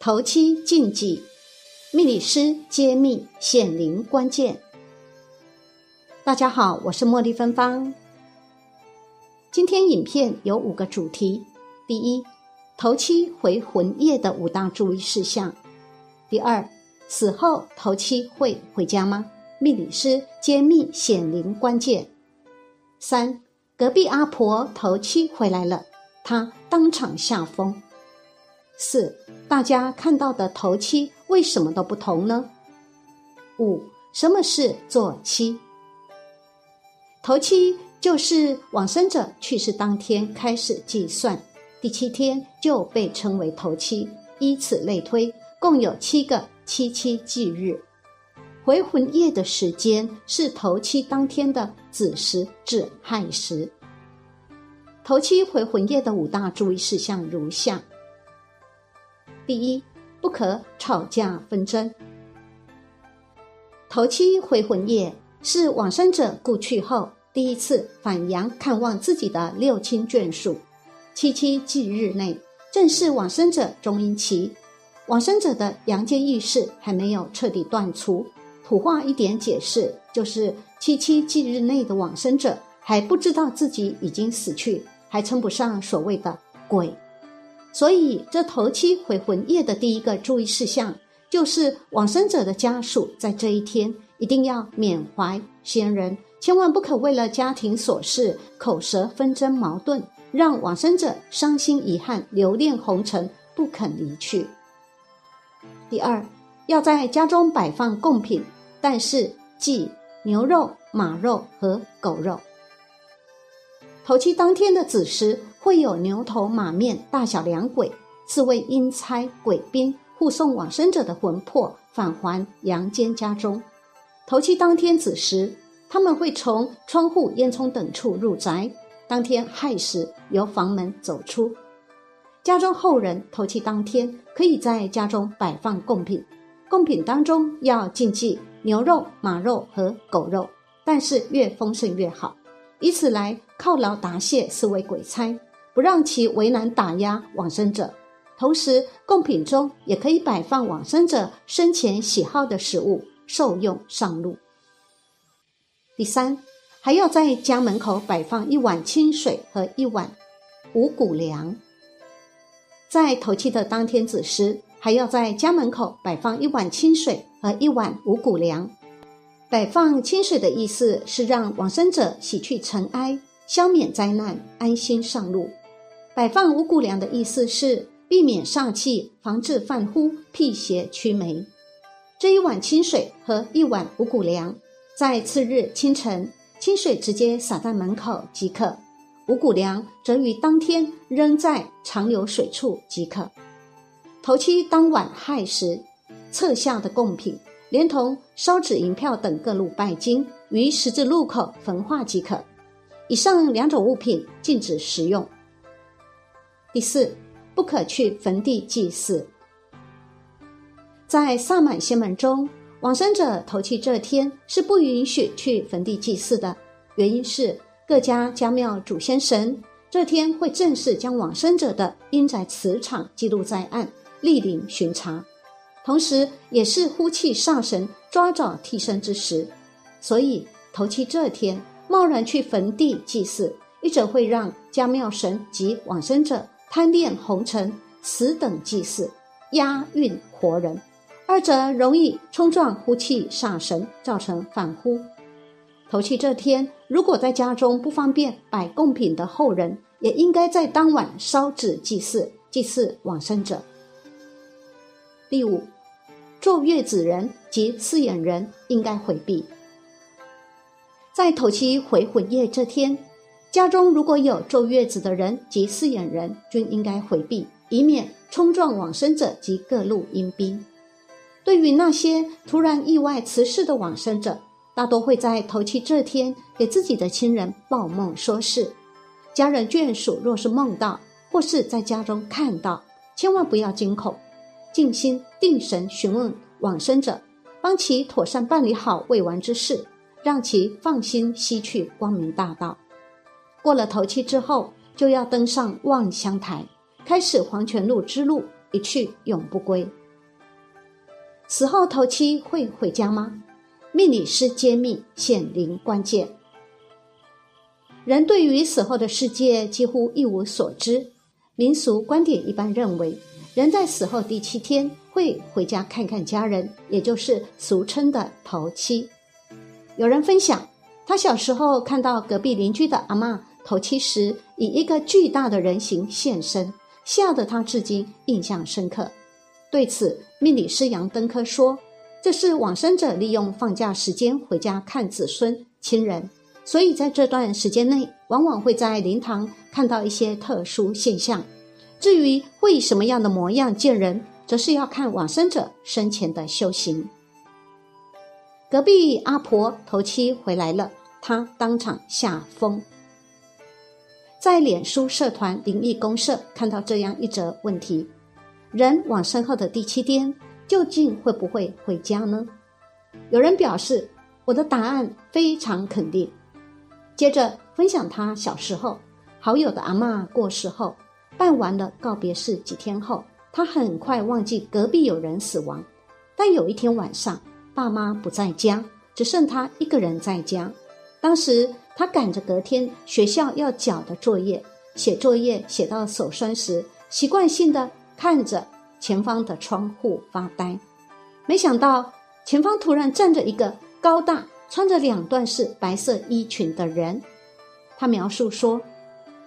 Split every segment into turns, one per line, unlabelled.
头七禁忌，命理师揭秘显灵关键。大家好，我是茉莉芬芳。今天影片有五个主题：第一，头七回魂夜的五大注意事项；第二，死后头七会回家吗？命理师揭秘显灵关键。三，隔壁阿婆头七回来了，她当场下疯。四，大家看到的头七为什么都不同呢？五，什么是坐七？头七就是往生者去世当天开始计算，第七天就被称为头七，依此类推，共有七个七七忌日。回魂夜的时间是头七当天的子时至亥时。头七回魂夜的五大注意事项如下。第一，不可吵架纷争。头七回魂夜是往生者故去后第一次返阳看望自己的六亲眷属，七七忌日内正是往生者中阴期，往生者的阳间意识还没有彻底断除。土话一点解释，就是七七忌日内的往生者还不知道自己已经死去，还称不上所谓的鬼。所以，这头七回魂夜的第一个注意事项，就是往生者的家属在这一天一定要缅怀先人，千万不可为了家庭琐事、口舌纷争、矛盾，让往生者伤心遗憾、留恋红尘，不肯离去。第二，要在家中摆放贡品，但是忌牛肉、马肉和狗肉。头七当天的子时。会有牛头马面大小两鬼，四位阴差鬼兵护送往生者的魂魄返还阳间家中。头七当天子时，他们会从窗户、烟囱等处入宅。当天亥时，由房门走出。家中后人头七当天可以在家中摆放贡品，贡品当中要禁忌牛肉、马肉和狗肉，但是越丰盛越好，以此来犒劳答谢四位鬼差。不让其为难打压往生者，同时贡品中也可以摆放往生者生前喜好的食物，受用上路。第三，还要在家门口摆放一碗清水和一碗五谷粮。在头七的当天子时，还要在家门口摆放一碗清水和一碗五谷粮。摆放清水的意思是让往生者洗去尘埃，消免灾难，安心上路。摆放五谷粮的意思是避免煞气，防治犯呼、辟邪驱霉。这一碗清水和一碗五谷粮，在次日清晨，清水直接洒在门口即可；五谷粮则于当天扔在长流水处即可。头七当晚亥时，册下的贡品，连同烧纸银票等各路拜金，于十字路口焚化即可。以上两种物品禁止食用。第四，不可去坟地祭祀。在萨满仙门中，往生者头七这天是不允许去坟地祭祀的。原因是各家家庙主先神这天会正式将往生者的阴宅磁场记录在案，莅临巡查，同时也是呼气上神抓找替身之时。所以头七这天贸然去坟地祭祀，一则会让家庙神及往生者。贪恋红尘，此等祭祀押运活人；二者容易冲撞呼气上神，造成反呼。头七这天，如果在家中不方便摆贡品的后人，也应该在当晚烧纸祭祀，祭祀往生者。第五，坐月子人及四眼人应该回避。在头七回魂夜这天。家中如果有坐月子的人及饲养人，均应该回避，以免冲撞往生者及各路阴兵。对于那些突然意外辞世的往生者，大多会在头七这天给自己的亲人报梦说事。家人眷属若是梦到或是在家中看到，千万不要惊恐，静心定神询问往生者，帮其妥善办理好未完之事，让其放心西去光明大道。过了头七之后，就要登上望乡台，开始黄泉路之路，一去永不归。死后头七会回家吗？命理师揭秘显灵关键。人对于死后的世界几乎一无所知。民俗观点一般认为，人在死后第七天会回家看看家人，也就是俗称的头七。有人分享，他小时候看到隔壁邻居的阿妈头七时，以一个巨大的人形现身，吓得他至今印象深刻。对此，命理师杨登科说：“这是往生者利用放假时间回家看子孙亲人。”所以在这段时间内，往往会在灵堂看到一些特殊现象。至于会以什么样的模样见人，则是要看往生者生前的修行。隔壁阿婆头七回来了，她当场吓疯。在脸书社团灵异公社看到这样一则问题：人往生后的第七天，究竟会不会回家呢？有人表示，我的答案非常肯定。接着分享他小时候好友的阿妈过世后，办完了告别式几天后，他很快忘记隔壁有人死亡。但有一天晚上，爸妈不在家，只剩他一个人在家。当时他赶着隔天学校要交的作业，写作业写到手酸时，习惯性的看着前方的窗户发呆。没想到前方突然站着一个高大。穿着两段式白色衣裙的人，他描述说：“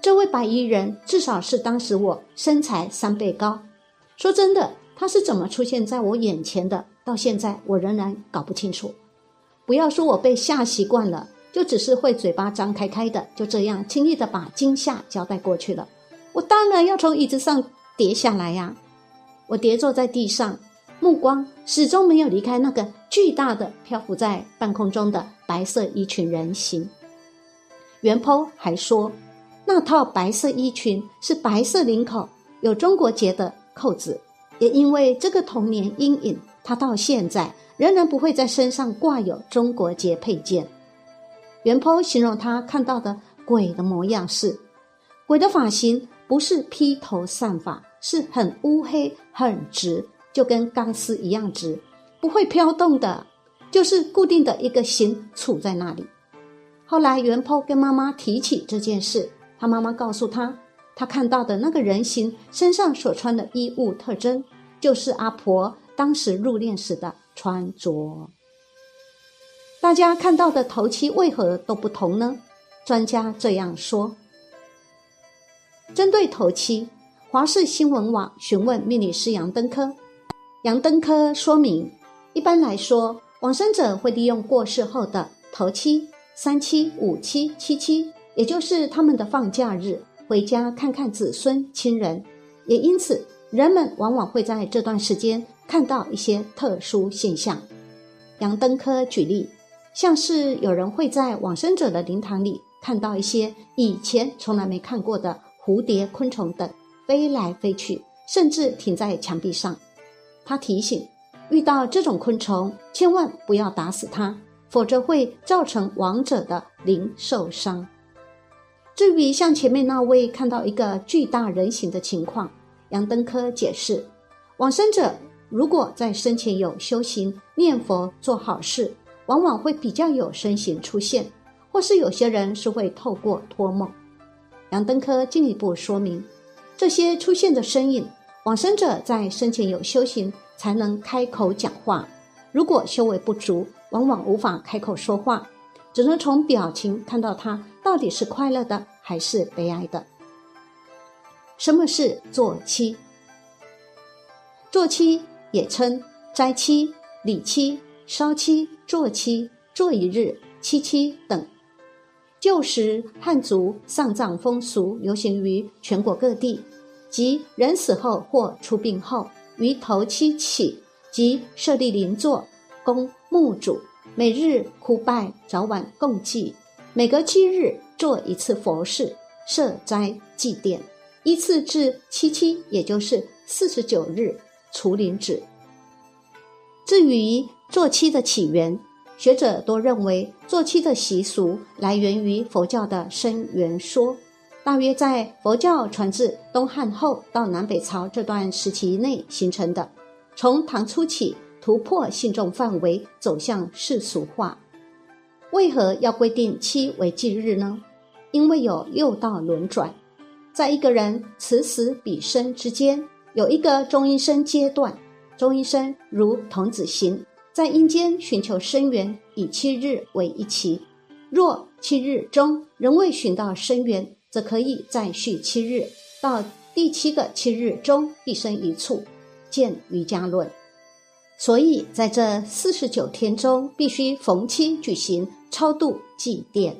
这位白衣人至少是当时我身材三倍高。说真的，他是怎么出现在我眼前的？到现在我仍然搞不清楚。不要说我被吓习惯了，就只是会嘴巴张开开的，就这样轻易的把惊吓交代过去了。我当然要从椅子上跌下来呀！我跌坐在地上。”目光始终没有离开那个巨大的漂浮在半空中的白色衣裙人形。袁坡还说，那套白色衣裙是白色领口，有中国结的扣子。也因为这个童年阴影，他到现在仍然不会在身上挂有中国结配件。袁坡形容他看到的鬼的模样是：鬼的发型不是披头散发，是很乌黑、很直。就跟钢丝一样直，不会飘动的，就是固定的一个形杵在那里。后来袁坡跟妈妈提起这件事，他妈妈告诉他，他看到的那个人形身上所穿的衣物特征，就是阿婆当时入殓时的穿着。大家看到的头七为何都不同呢？专家这样说：针对头七，华视新闻网询问命理师杨登科。杨登科说明，一般来说，往生者会利用过世后的头七、三七、五七、七七，也就是他们的放假日，回家看看子孙亲人。也因此，人们往往会在这段时间看到一些特殊现象。杨登科举例，像是有人会在往生者的灵堂里看到一些以前从来没看过的蝴蝶、昆虫等飞来飞去，甚至停在墙壁上。他提醒，遇到这种昆虫，千万不要打死它，否则会造成亡者的灵受伤。至于像前面那位看到一个巨大人形的情况，杨登科解释，往生者如果在生前有修行、念佛、做好事，往往会比较有身形出现，或是有些人是会透过托梦。杨登科进一步说明，这些出现的身影。往生者在生前有修行，才能开口讲话。如果修为不足，往往无法开口说话，只能从表情看到他到底是快乐的还是悲哀的。什么是坐期？坐期也称斋期、礼期、烧期、坐期、坐一日、七七等。旧时汉族丧葬风俗流行于全国各地。即人死后或出殡后，于头七起，即设立灵座，供墓主，每日哭拜，早晚共祭，每隔七日做一次佛事，设斋祭奠，依次至七七，也就是四十九日除灵止。至于做七的起源，学者多认为做七的习俗来源于佛教的生源说。大约在佛教传至东汉后到南北朝这段时期内形成的。从唐初起，突破信众范围，走向世俗化。为何要规定七为忌日呢？因为有六道轮转，在一个人此死彼生之间，有一个中阴身阶段。中阴身如童子行，在阴间寻求生源，以七日为一期。若七日中仍未寻到生源，则可以再续七日，到第七个七日中必生一处。见瑜伽论。所以在这四十九天中，必须逢期举行超度祭奠。